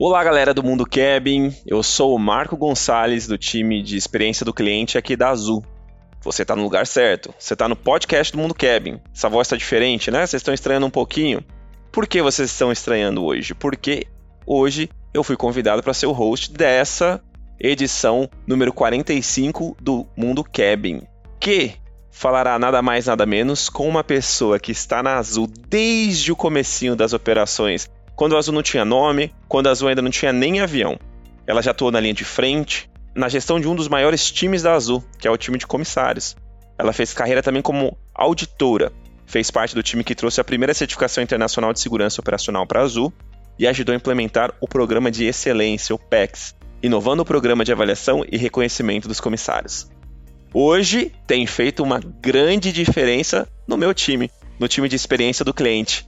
Olá, galera do Mundo Cabin. Eu sou o Marco Gonçalves do time de experiência do cliente aqui da Azul. Você está no lugar certo. Você está no podcast do Mundo Cabin. Essa voz está diferente, né? Vocês estão estranhando um pouquinho. Por que vocês estão estranhando hoje? Porque hoje eu fui convidado para ser o host dessa edição número 45 do Mundo Cabin, que falará nada mais nada menos com uma pessoa que está na Azul desde o comecinho das operações quando a Azul não tinha nome, quando a Azul ainda não tinha nem avião. Ela já atuou na linha de frente, na gestão de um dos maiores times da Azul, que é o time de comissários. Ela fez carreira também como auditora, fez parte do time que trouxe a primeira certificação internacional de segurança operacional para a Azul e ajudou a implementar o programa de excelência, o PEX, inovando o programa de avaliação e reconhecimento dos comissários. Hoje tem feito uma grande diferença no meu time, no time de experiência do cliente.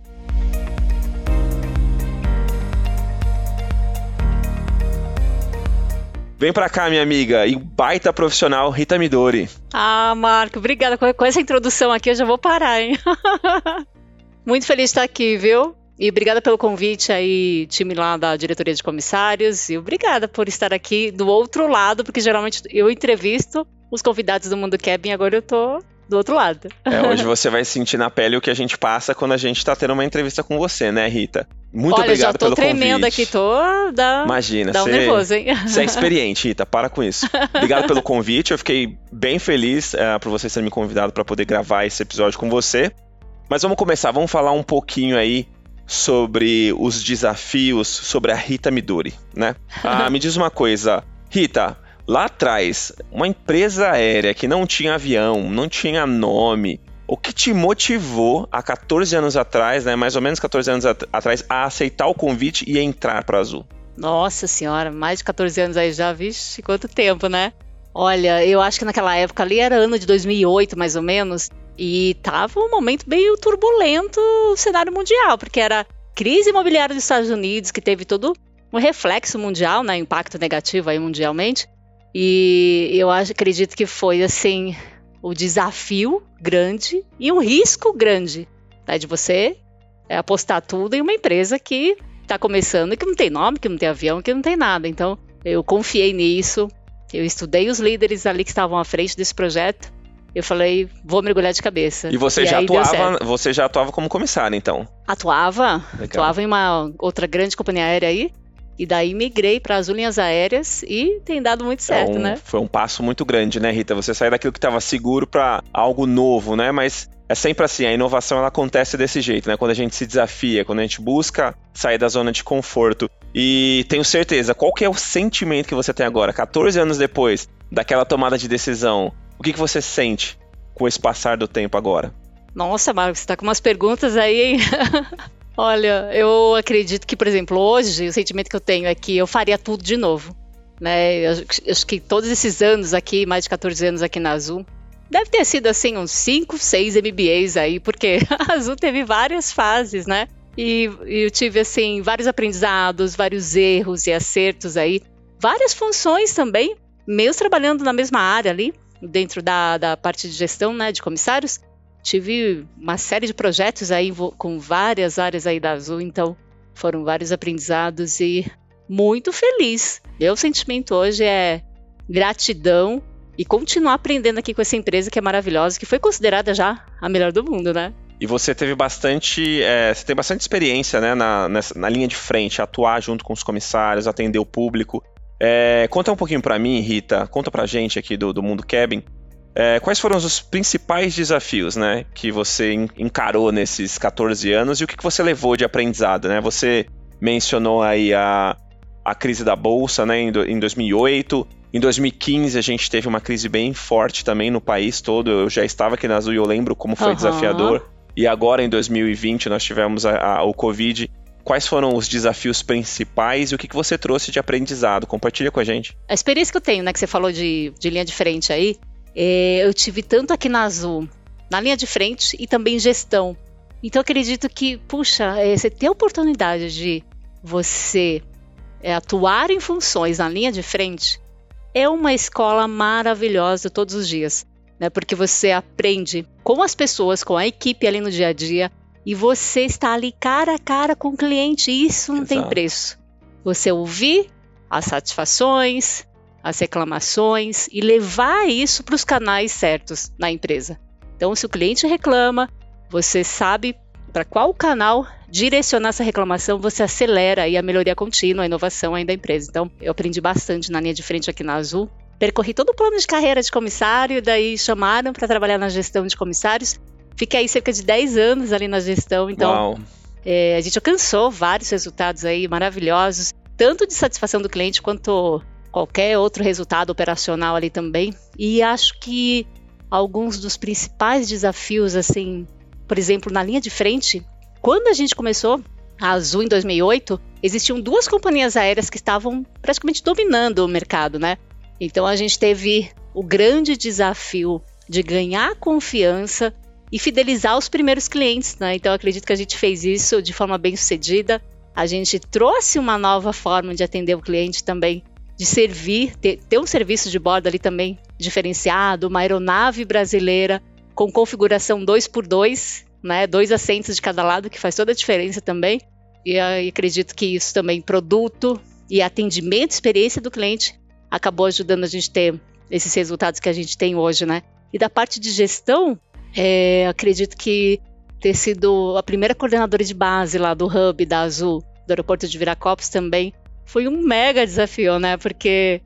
Vem pra cá, minha amiga, e baita profissional Rita Midori. Ah, Marco, obrigada. Com essa introdução aqui eu já vou parar, hein? Muito feliz de estar aqui, viu? E obrigada pelo convite aí, time lá da diretoria de comissários. E obrigada por estar aqui do outro lado, porque geralmente eu entrevisto os convidados do Mundo Cabin, agora eu tô do outro lado. É, hoje você vai sentir na pele o que a gente passa quando a gente tá tendo uma entrevista com você, né, Rita? Muito Olha, obrigado pelo convite. Olha, já tô tremendo aqui, tô... Dá, Imagina, dá um nervoso, hein? Você é experiente, Rita, para com isso. Obrigado pelo convite, eu fiquei bem feliz uh, por você ter me convidado para poder gravar esse episódio com você. Mas vamos começar, vamos falar um pouquinho aí sobre os desafios, sobre a Rita Midori, né? Ah, me diz uma coisa, Rita, Lá atrás, uma empresa aérea que não tinha avião, não tinha nome, o que te motivou há 14 anos atrás, né, mais ou menos 14 anos at atrás, a aceitar o convite e entrar para a Azul? Nossa senhora, mais de 14 anos aí já, vixe, quanto tempo, né? Olha, eu acho que naquela época ali era ano de 2008, mais ou menos, e tava um momento meio turbulento o cenário mundial, porque era crise imobiliária dos Estados Unidos, que teve todo um reflexo mundial, né, impacto negativo aí mundialmente, e eu acho, acredito que foi assim o desafio grande e um risco grande né, de você é, apostar tudo em uma empresa que está começando e que não tem nome, que não tem avião, que não tem nada. Então eu confiei nisso, eu estudei os líderes ali que estavam à frente desse projeto. Eu falei, vou mergulhar de cabeça. E você e já atuava, você já atuava como comissário, então? Atuava, Legal. atuava em uma outra grande companhia aérea aí. E daí migrei para as linhas aéreas e tem dado muito certo, é um, né? Foi um passo muito grande, né, Rita? Você sair daquilo que estava seguro para algo novo, né? Mas é sempre assim, a inovação ela acontece desse jeito, né? Quando a gente se desafia, quando a gente busca sair da zona de conforto. E tenho certeza, qual que é o sentimento que você tem agora, 14 anos depois daquela tomada de decisão? O que, que você sente com esse passar do tempo agora? Nossa, Marcos, você tá com umas perguntas aí, hein? Olha, eu acredito que, por exemplo, hoje o sentimento que eu tenho é que eu faria tudo de novo. Né? Eu, acho que todos esses anos aqui, mais de 14 anos aqui na Azul, deve ter sido assim uns 5, 6 MBAs aí, porque a Azul teve várias fases, né? E, e eu tive assim vários aprendizados, vários erros e acertos aí, várias funções também, meus trabalhando na mesma área ali, dentro da, da parte de gestão, né, de comissários, tive uma série de projetos aí com várias áreas aí da Azul, então foram vários aprendizados e muito feliz. Meu sentimento hoje é gratidão e continuar aprendendo aqui com essa empresa que é maravilhosa, que foi considerada já a melhor do mundo, né? E você teve bastante, é, você tem bastante experiência, né, na, nessa, na linha de frente, atuar junto com os comissários, atender o público. É, conta um pouquinho para mim, Rita, conta pra gente aqui do, do Mundo Cabin, é, quais foram os principais desafios né, que você encarou nesses 14 anos e o que, você levou de aprendizado? Né? Você mencionou aí a, a crise da Bolsa né, em, em 2008. Em 2015 a gente teve uma crise bem forte também no país todo. Eu já estava aqui na Azul e eu lembro como foi uhum. desafiador. E agora em 2020 nós tivemos a, a, o Covid quais foram os desafios principais e o que, que você trouxe de aprendizado? Compartilha com a gente. A experiência que eu tenho, né, que você falou de, de linha de frente aí, é, eu tive tanto aqui na Azul, na linha de frente e também gestão. Então, acredito que, puxa, é, você ter a oportunidade de você é, atuar em funções na linha de frente é uma escola maravilhosa todos os dias, né? Porque você aprende com as pessoas, com a equipe ali no dia a dia, e você está ali cara a cara com o cliente, e isso não Exato. tem preço. Você ouvir as satisfações, as reclamações e levar isso para os canais certos na empresa. Então, se o cliente reclama, você sabe para qual canal direcionar essa reclamação, você acelera aí a melhoria contínua, a inovação aí da empresa. Então, eu aprendi bastante na linha de frente aqui na Azul. Percorri todo o plano de carreira de comissário, daí chamaram para trabalhar na gestão de comissários. Fiquei aí cerca de 10 anos ali na gestão, então é, a gente alcançou vários resultados aí maravilhosos, tanto de satisfação do cliente quanto qualquer outro resultado operacional ali também. E acho que alguns dos principais desafios, assim, por exemplo, na linha de frente, quando a gente começou a Azul em 2008, existiam duas companhias aéreas que estavam praticamente dominando o mercado, né? Então a gente teve o grande desafio de ganhar confiança e fidelizar os primeiros clientes, né? Então acredito que a gente fez isso de forma bem sucedida. A gente trouxe uma nova forma de atender o cliente também, de servir, ter, ter um serviço de bordo ali também diferenciado, uma aeronave brasileira com configuração 2x2, né? Dois assentos de cada lado, que faz toda a diferença também. E acredito que isso também, produto e atendimento, experiência do cliente, acabou ajudando a gente ter esses resultados que a gente tem hoje, né? E da parte de gestão, é, acredito que ter sido a primeira coordenadora de base lá do Hub da Azul, do aeroporto de Viracopos também, foi um mega desafio, né? Porque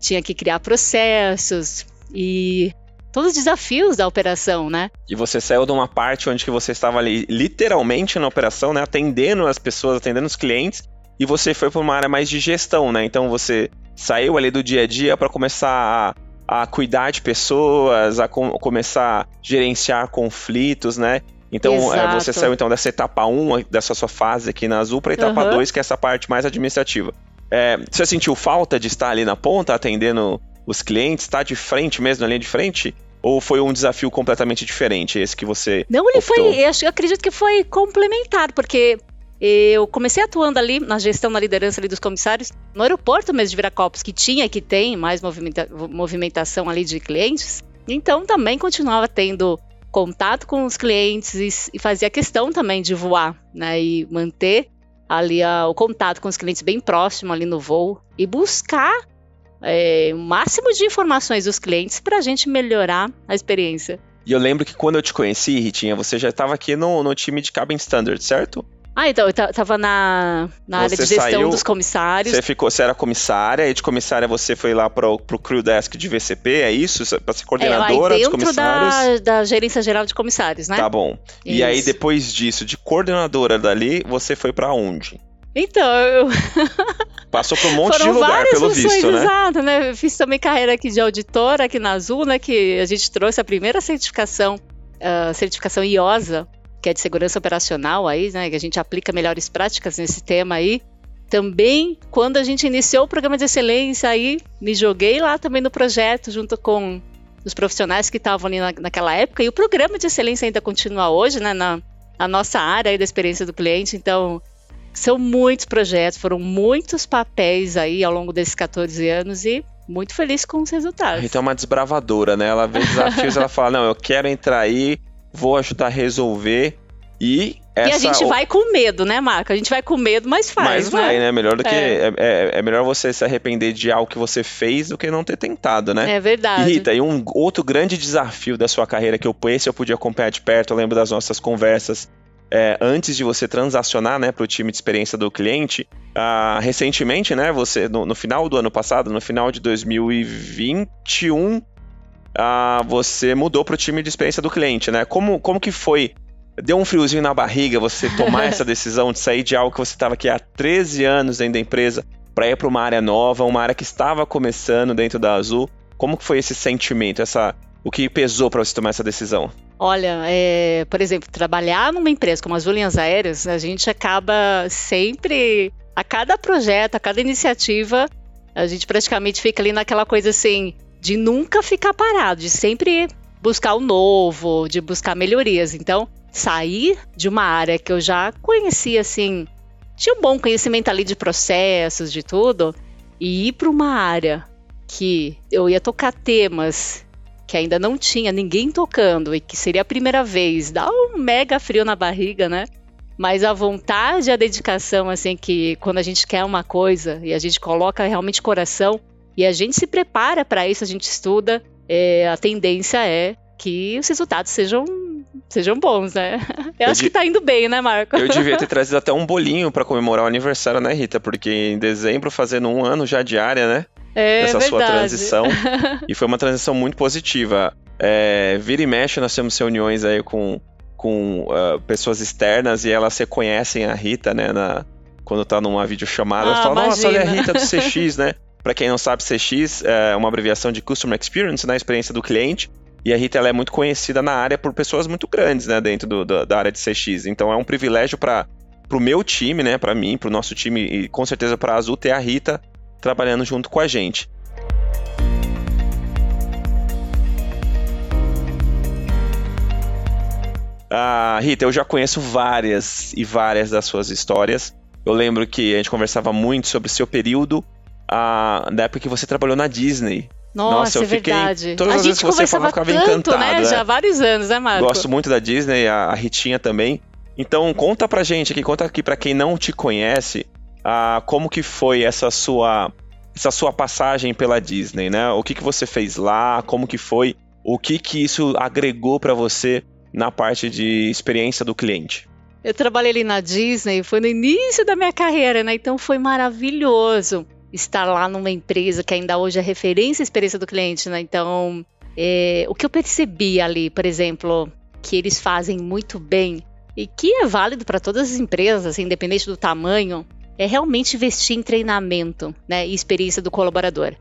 tinha que criar processos e todos os desafios da operação, né? E você saiu de uma parte onde que você estava ali literalmente na operação, né, atendendo as pessoas, atendendo os clientes, e você foi para uma área mais de gestão, né? Então você saiu ali do dia a dia para começar a, a, cuidar de pessoas, a com, começar a gerenciar conflitos, né? Então é, você saiu então dessa etapa 1, dessa sua fase aqui na Azul, para a etapa uhum. 2, que é essa parte mais administrativa. É, você sentiu falta de estar ali na ponta, atendendo os clientes, estar de frente mesmo, na linha de frente? Ou foi um desafio completamente diferente, esse que você. Não, ele optou? foi. Eu, acredito que foi complementar, porque eu comecei atuando ali na gestão, na liderança ali dos comissários, no aeroporto mesmo de Viracopos, que tinha, que tem mais movimenta movimentação ali de clientes. Então também continuava tendo contato com os clientes e, e fazia questão também de voar, né? E manter ali a, o contato com os clientes bem próximo ali no voo e buscar é, o máximo de informações dos clientes para a gente melhorar a experiência. E eu lembro que quando eu te conheci, Ritinha, você já estava aqui no, no time de Cabin Standard, certo? Ah, então, eu tava na, na área de gestão saiu, dos comissários. Você ficou, você era comissária, e de comissária você foi lá pro, pro Crew Desk de VCP, é isso? Pra ser coordenadora é, dos comissários? Da, da gerência geral de comissários, né? Tá bom. Isso. E aí, depois disso, de coordenadora dali, você foi para onde? Então, eu. Passou por um monte de lugar, pelo funções, visto, né? Exato, né? Eu fiz também carreira aqui de auditora aqui na Azul, né? Que a gente trouxe a primeira certificação, uh, certificação IOSA, que é de segurança operacional aí, né? Que a gente aplica melhores práticas nesse tema aí. Também, quando a gente iniciou o programa de excelência aí, me joguei lá também no projeto, junto com os profissionais que estavam ali na, naquela época. E o programa de excelência ainda continua hoje, né? Na, na nossa área aí da experiência do cliente. Então, são muitos projetos, foram muitos papéis aí ao longo desses 14 anos e muito feliz com os resultados. Então é uma desbravadora, né? Ela vê desafios, ela fala: não, eu quero entrar aí, vou ajudar a resolver e. Essa... E a gente vai com medo, né, Marco? A gente vai com medo, mas faz. Mas né? vai, né? Melhor do que. É. É, é, é, melhor você se arrepender de algo que você fez do que não ter tentado, né? É verdade. E Rita, e um outro grande desafio da sua carreira que eu esse eu podia acompanhar de perto, eu lembro das nossas conversas é, antes de você transacionar né, para o time de experiência do cliente, uh, recentemente, né, você no, no, final do ano passado, no final de 2021, uh, ah, você mudou para o time de experiência do cliente, né? Como, como que foi? Deu um friozinho na barriga você tomar essa decisão de sair de algo que você estava aqui há 13 anos dentro da empresa para ir para uma área nova, uma área que estava começando dentro da Azul? Como que foi esse sentimento, essa, o que pesou para você tomar essa decisão? Olha, é, por exemplo, trabalhar numa empresa como as Linhas Aéreas, a gente acaba sempre, a cada projeto, a cada iniciativa, a gente praticamente fica ali naquela coisa assim, de nunca ficar parado, de sempre buscar o novo, de buscar melhorias. Então, sair de uma área que eu já conhecia assim, tinha um bom conhecimento ali de processos, de tudo, e ir para uma área que eu ia tocar temas que ainda não tinha ninguém tocando e que seria a primeira vez, dá um mega frio na barriga, né? Mas a vontade, a dedicação, assim, que quando a gente quer uma coisa e a gente coloca realmente coração e a gente se prepara para isso, a gente estuda, é, a tendência é que os resultados sejam sejam bons, né? Eu, eu acho que tá indo bem, né, Marco? Eu devia ter trazido até um bolinho para comemorar o aniversário, né, Rita? Porque em dezembro, fazendo um ano já de área, né? é, dessa verdade. sua transição. e foi uma transição muito positiva. É, vira e mexe, nós temos reuniões aí com, com uh, pessoas externas e elas reconhecem a Rita, né, na, quando tá numa videochamada. Ah, falam, nossa, olha a Rita do CX, né? Para quem não sabe, CX é uma abreviação de Customer Experience, né, experiência do cliente. E a Rita é muito conhecida na área por pessoas muito grandes, né, dentro do, do, da área de CX. Então é um privilégio para o meu time, né, para mim, para o nosso time e com certeza para a Azul ter a Rita trabalhando junto com a gente. Ah, Rita, eu já conheço várias e várias das suas histórias. Eu lembro que a gente conversava muito sobre seu período ah, da época que você trabalhou na Disney. Nossa, Nossa eu é fiquei. Verdade. Todas a as vezes que você falava, eu ficava tanto, encantado. Né? Já há vários anos, né, Marco? Gosto muito da Disney, a, a Ritinha também. Então, conta pra gente aqui, conta aqui pra quem não te conhece, ah, como que foi essa sua essa sua passagem pela Disney, né? O que, que você fez lá, como que foi, o que que isso agregou para você na parte de experiência do cliente? Eu trabalhei ali na Disney, foi no início da minha carreira, né? Então foi maravilhoso estar lá numa empresa que ainda hoje é referência à experiência do cliente, né? Então, é, o que eu percebi ali, por exemplo, que eles fazem muito bem e que é válido para todas as empresas, assim, independente do tamanho, é realmente investir em treinamento né, e experiência do colaborador.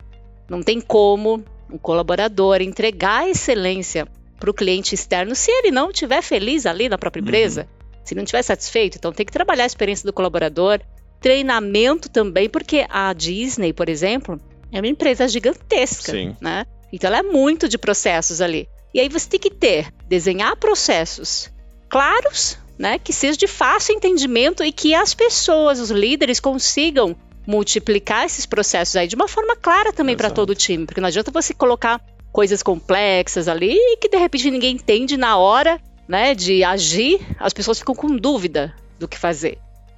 Não tem como o colaborador entregar excelência para o cliente externo se ele não estiver feliz ali na própria empresa, uhum. se não estiver satisfeito. Então tem que trabalhar a experiência do colaborador, treinamento também, porque a Disney, por exemplo, é uma empresa gigantesca, Sim. né? Então ela é muito de processos ali. E aí você tem que ter, desenhar processos claros, né, que seja de fácil entendimento e que as pessoas, os líderes, consigam multiplicar esses processos aí de uma forma clara também para todo o time, porque não adianta você colocar coisas complexas ali e que de repente ninguém entende na hora, né, de agir, as pessoas ficam com dúvida do que fazer.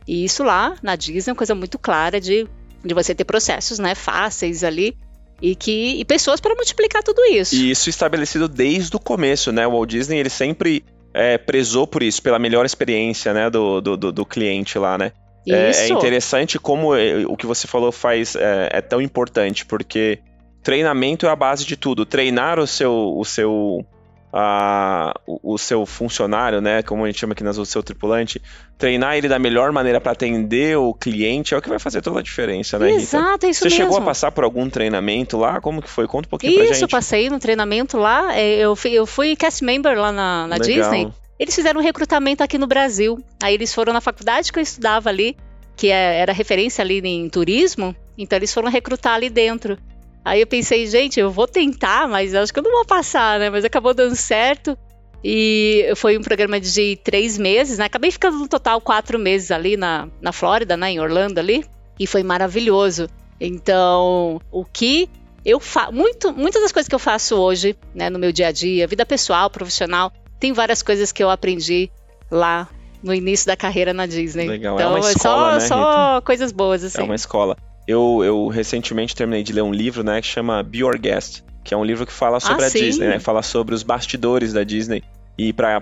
E isso lá na Disney é uma coisa muito clara de, de você ter processos, né, fáceis ali e que e pessoas para multiplicar tudo isso. E isso estabelecido desde o começo, né? O Walt Disney ele sempre é, prezou por isso, pela melhor experiência né, do, do, do cliente lá, né? É, é, interessante como é, o que você falou faz é, é, tão importante, porque treinamento é a base de tudo. Treinar o seu, o seu a, o, o, seu funcionário, né, como a gente chama aqui nas o seu tripulante, treinar ele da melhor maneira para atender o cliente é o que vai fazer toda a diferença, né, Rita? Exato, é isso Você mesmo. chegou a passar por algum treinamento lá? Como que foi? Conta um pouquinho isso, pra gente. Isso, eu passei no treinamento lá, é, eu fui, eu fui cast member lá na, na Disney. Eles fizeram um recrutamento aqui no Brasil. Aí eles foram na faculdade que eu estudava ali, que é, era referência ali em turismo, então eles foram recrutar ali dentro. Aí eu pensei, gente, eu vou tentar, mas acho que eu não vou passar, né? Mas acabou dando certo. E foi um programa de três meses, né? Acabei ficando no total quatro meses ali na, na Flórida, né? Em Orlando ali. E foi maravilhoso. Então, o que eu faço. Muitas das coisas que eu faço hoje, né? No meu dia a dia, vida pessoal, profissional, tem várias coisas que eu aprendi lá no início da carreira na Disney. Legal, então, é uma escola, é né, só, só coisas boas, assim. É uma escola. Eu, eu recentemente terminei de ler um livro, né, que chama Be Your Guest, que é um livro que fala sobre Ah, a sim? Disney, né? Fala sobre os bastidores da Disney. E para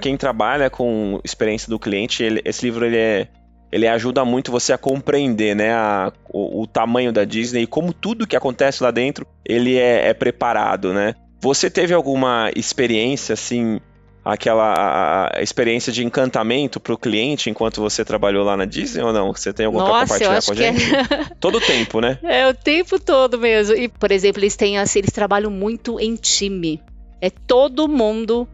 quem trabalha com experiência do cliente, ele- esse livro ele é, ele ajuda muito você a compreender, né, a- o, o tamanho da Disney e como tudo que acontece lá dentro ele é, é preparado, né? Você teve alguma experiência assim, aquela a- a experiência de encantamento para o cliente enquanto você trabalhou lá na Disney ou não? Você tem alguma para Nossa, compartilhar com a é... gente? Todo o tempo, né? É o tempo todo mesmo. E, por exemplo, eles têm assim, eles trabalham muito em time. É todo mundo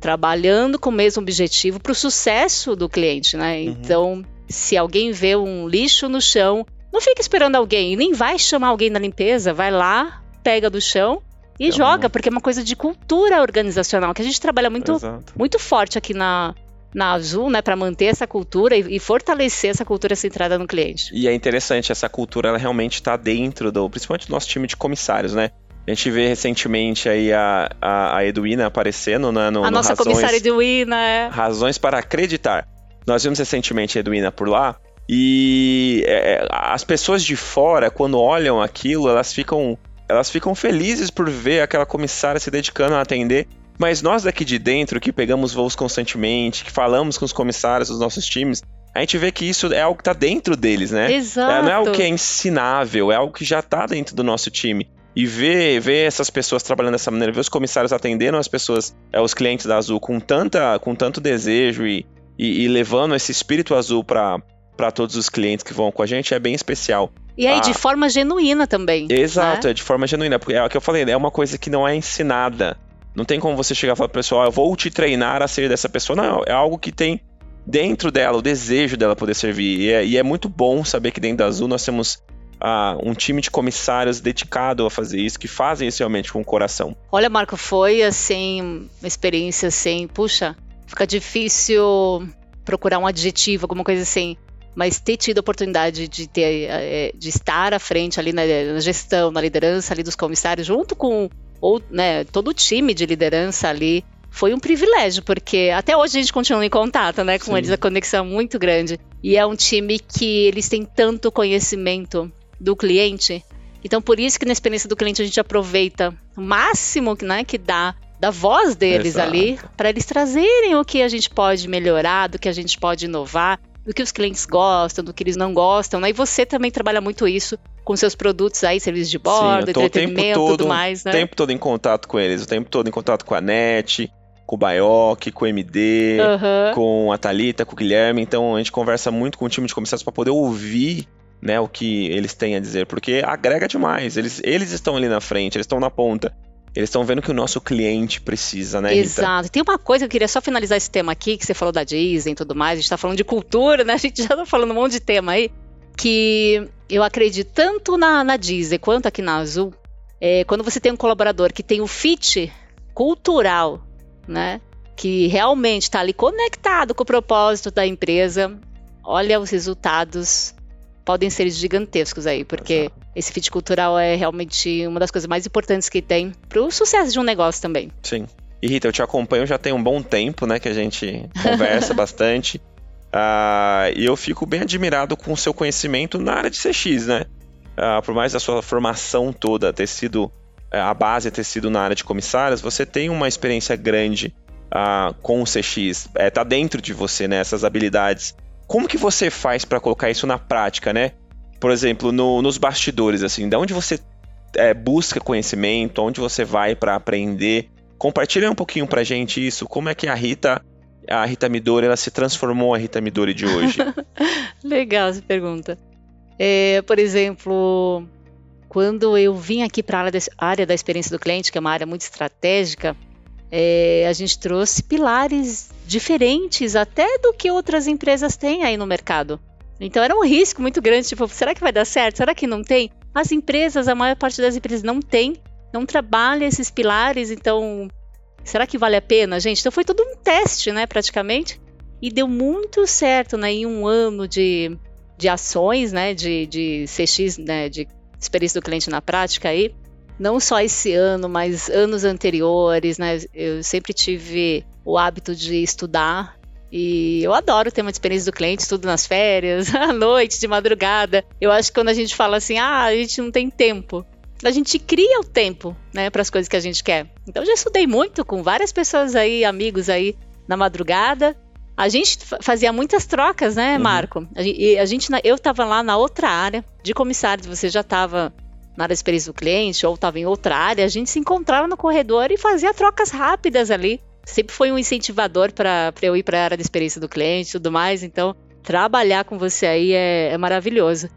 trabalhando com o mesmo objetivo para o sucesso do cliente, né? Uhum. Então, se alguém vê um lixo no chão, não fica esperando alguém, nem vai chamar alguém da limpeza, vai lá, pega do chão e então, joga, porque é uma coisa de cultura organizacional que a gente trabalha muito, muito forte aqui na, na Azul, né, para manter essa cultura e, e, fortalecer essa cultura centrada no cliente. E é interessante, essa cultura ela realmente está dentro do, principalmente do nosso time de comissários, né? A gente vê recentemente aí a, a, a Eduina aparecendo né, no, A no nossa razões, comissária Eduina, é. Razões para acreditar. Nós vimos recentemente a Eduina por lá e é, as pessoas de fora, quando olham aquilo, elas ficam, elas ficam felizes por ver aquela comissária se dedicando a atender. Mas nós daqui de dentro, que pegamos voos constantemente, que falamos com os comissários dos nossos times, a gente vê que isso é algo que está dentro deles, né? Exato. É, não é algo que é ensinável, é algo que já está dentro do nosso time. E ver, ver essas pessoas trabalhando dessa maneira, ver os comissários atendendo as pessoas, é, os clientes da Azul com, tanta, com tanto desejo e, e, e levando esse espírito azul para para todos os clientes que vão com a gente é bem especial. E aí, ah, de forma genuína também. Exato, né? é de forma genuína. Porque é o que eu falei, é uma coisa que não é ensinada. Não tem como você chegar e falar pro pessoal, eu vou te treinar a ser dessa pessoa. Não, é algo que tem dentro dela, o desejo dela poder servir. E é, e é muito bom saber que dentro da Azul nós temos ah, um time de comissários dedicado a fazer isso, que fazem isso realmente com o coração. Olha, Marco, foi assim, uma experiência assim, puxa, fica difícil procurar um adjetivo, alguma coisa assim mas ter tido a oportunidade de ter é, de estar à frente ali na, na, gestão, na liderança ali dos comissários, junto com ou, né, todo o time de liderança ali, foi um privilégio, porque até hoje a gente continua em contato, né, com Sim. eles, a conexão é muito grande. E é um time que eles têm tanto conhecimento do cliente. Então, por isso que na experiência do cliente a gente aproveita o máximo né, que dá da voz deles Exato. ali, para eles trazerem o que a gente pode melhorar, do que a gente pode inovar do que os clientes gostam, do que eles não gostam, né? E você também trabalha muito isso com seus produtos aí, serviços de bordo, Sim, entretenimento, todo, tudo mais, né? O tempo todo em contato com eles, o tempo todo em contato com a NET, com o Baioc, com o MD, uhum. com a Talita, com o Guilherme. Então a gente conversa muito com o time de comissários para poder ouvir né, o que eles têm a dizer, porque agrega demais. Eles, eles estão ali na frente, eles estão na ponta. Eles estão vendo que o nosso cliente precisa, né, Rita? Exato. Tem uma coisa que eu queria só finalizar esse tema aqui, que você falou da Disney e tudo mais, a gente está falando de cultura, né? A gente já está falando um monte de tema aí, que eu acredito tanto na, na Disney quanto aqui na Azul, é, quando você tem um colaborador que tem o fit cultural, né? Que realmente está ali conectado com o propósito da empresa, olha os resultados podem ser gigantescos aí, porque Exato. Esse fit cultural é realmente uma das coisas mais importantes que tem para o sucesso de um negócio também. Sim. E Rita, eu te acompanho já tem um bom tempo, né, que a gente conversa bastante. Uh, e eu fico bem admirado com o seu conhecimento na área de CX, né? Uh, por mais a sua formação toda ter sido, uh, a base ter sido na área de comissários, você tem uma experiência grande uh, com o CX. É, tá dentro de você, né? Essas habilidades como que você faz para colocar isso na prática, né? Por exemplo, no, nos bastidores, assim, da onde você é, busca conhecimento, onde você vai para aprender. Compartilha um pouquinho pra gente isso, como é que a Rita, a Rita Midori, ela se transformou a Rita Midori de hoje. Legal essa pergunta. É, por exemplo, quando eu vim aqui para a área da experiência do cliente, que é uma área muito estratégica, é, a gente trouxe pilares diferentes até do que outras empresas têm aí no mercado. Então era um risco muito grande, tipo, será que vai dar certo? Será que não tem? As empresas, a maior parte das empresas não tem, não trabalha esses pilares, então será que vale a pena, gente? Então foi tudo um teste, né, praticamente, e deu muito certo, né, em um ano de, de ações, né, de, de CX, né, de experiência do cliente na prática aí, não só esse ano, mas anos anteriores, né? Eu sempre tive o hábito de estudar e eu adoro ter uma experiência do cliente, estudo nas férias, à noite, de madrugada. Eu acho que quando a gente fala assim, ah, a gente não tem tempo, a gente cria o tempo, né, para as coisas que a gente quer. Então, eu já estudei muito com várias pessoas aí, amigos aí, na madrugada. A gente fazia muitas trocas, né, uhum. Marco? A gente, a gente eu estava lá na outra área de comissários, você já estava na área de experiência do cliente ou estava em outra área, a gente se encontrava no corredor e fazia trocas rápidas ali. Sempre foi um incentivador para eu ir para a área de experiência do cliente e tudo mais. Então, trabalhar com você aí é, é maravilhoso.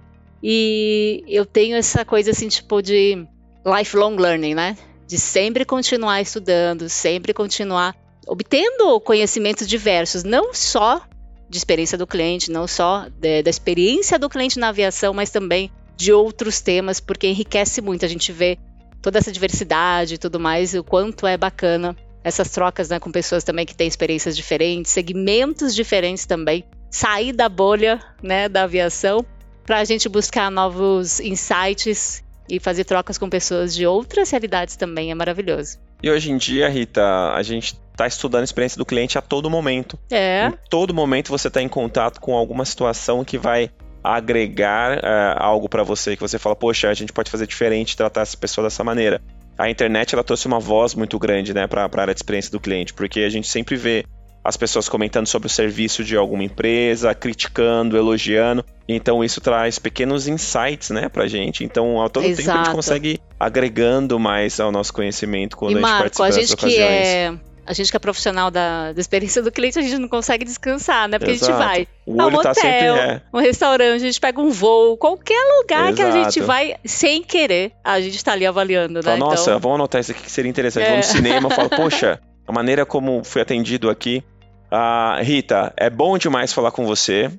E eu tenho essa coisa assim, tipo, de lifelong learning, né? De sempre continuar estudando, sempre continuar obtendo conhecimentos diversos, não só de experiência do cliente, não só de, da experiência do cliente na aviação, mas também de outros temas, porque enriquece muito. A gente vê toda essa diversidade e tudo mais, o quanto é bacana essas trocas né, com pessoas também que têm experiências diferentes, segmentos diferentes também, sair da bolha né, da aviação para a gente buscar novos insights e fazer trocas com pessoas de outras realidades também é maravilhoso. E hoje em dia, Rita, a gente está estudando a experiência do cliente a todo momento. É. Em todo momento você está em contato com alguma situação que vai agregar uh, algo para você, que você fala, poxa, a gente pode fazer diferente, tratar essa pessoa dessa maneira. A internet ela trouxe uma voz muito grande né, para a área de experiência do cliente, porque a gente sempre vê as pessoas comentando sobre o serviço de alguma empresa, criticando, elogiando. Então isso traz pequenos insights, né, pra gente. Então, a todo Exato. tempo a gente consegue agregando mais ao nosso conhecimento quando e a gente Marco, participa a gente ocasiões. Que é a gente que é profissional da, da, experiência do cliente, a gente não consegue descansar, né? Porque Exato. a gente vai o a um tá hotel, sempre, é. um restaurante, a gente pega um voo, qualquer lugar Exato. que a gente vai sem querer, a gente tá ali avaliando, né? Fala, Nossa, então... vamos anotar isso aqui que seria interessante. É. Vou no cinema, falo, poxa, a maneira como fui atendido aqui. Ah, Rita, é bom demais falar com você.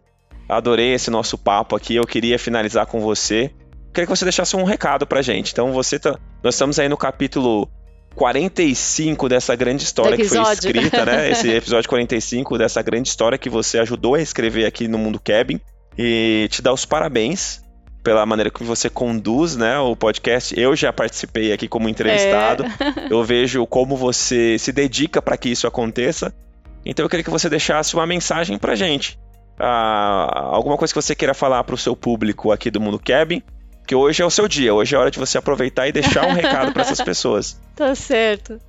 Adorei esse nosso papo aqui. Eu queria finalizar com você. Queria que você deixasse um recado pra gente. Então, você tá. Nós estamos aí no capítulo 45 dessa grande história que foi escrita, né? Esse episódio 45 dessa grande história que você ajudou a escrever aqui no Mundo Cabin. E te dar os parabéns pela maneira que você conduz, né, o podcast. Eu já participei aqui como entrevistado. É. Eu vejo como você se dedica para que isso aconteça. Então eu queria que você deixasse uma mensagem pra gente. Ah, alguma coisa que você queira falar para o seu público aqui do Mundo Cabin que hoje é o seu dia, hoje é a hora de você aproveitar e deixar um recado para essas pessoas. Tá certo.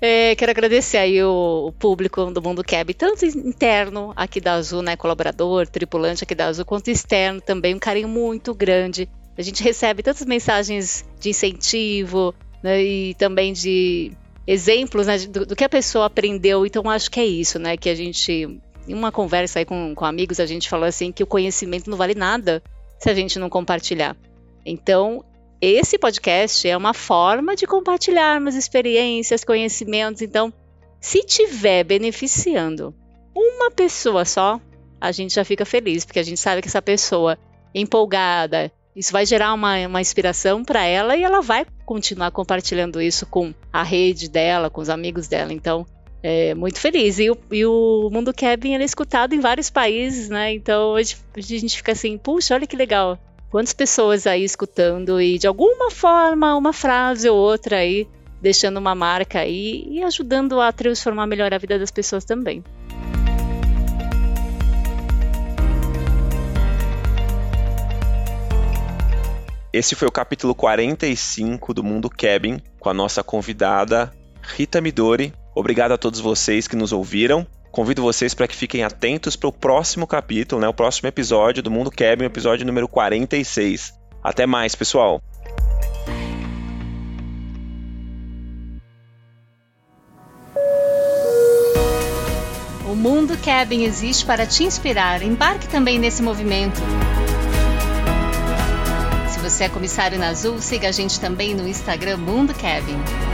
É, quero agradecer aí o, o, público do Mundo Cab, tanto interno aqui da Azul, né, colaborador, tripulante aqui da Azul, quanto externo também, um carinho muito grande. A gente recebe tantas mensagens de incentivo né, e também de exemplos né, do, do, que a pessoa aprendeu. Então, acho que é isso, né, que a gente, em uma conversa aí com, com amigos, a gente falou assim que o conhecimento não vale nada se a gente não compartilhar. Então, esse podcast é uma forma de compartilharmos experiências, conhecimentos. Então, se tiver beneficiando uma pessoa só, a gente já fica feliz, porque a gente sabe que essa pessoa empolgada, isso vai gerar uma, uma inspiração para ela e ela vai continuar compartilhando isso com a rede dela, com os amigos dela. Então, é muito feliz. E o, e o Mundo Kevin é escutado em vários países, né? Então gente, a gente fica assim, puxa, olha que legal. Quantas pessoas aí escutando e de alguma forma, uma frase ou outra aí, deixando uma marca aí e ajudando a transformar melhor a vida das pessoas também. Esse foi o capítulo 45 do Mundo Cabin com a nossa convidada Rita Midori. Obrigado a todos vocês que nos ouviram. Convido vocês para que fiquem atentos para o próximo capítulo, né, o próximo episódio do Mundo o episódio número 46. Até mais, pessoal! O Mundo Cabin existe para te inspirar. Embarque também nesse movimento. Se você é comissário na Azul, siga a gente também no Instagram Mundo Cabin.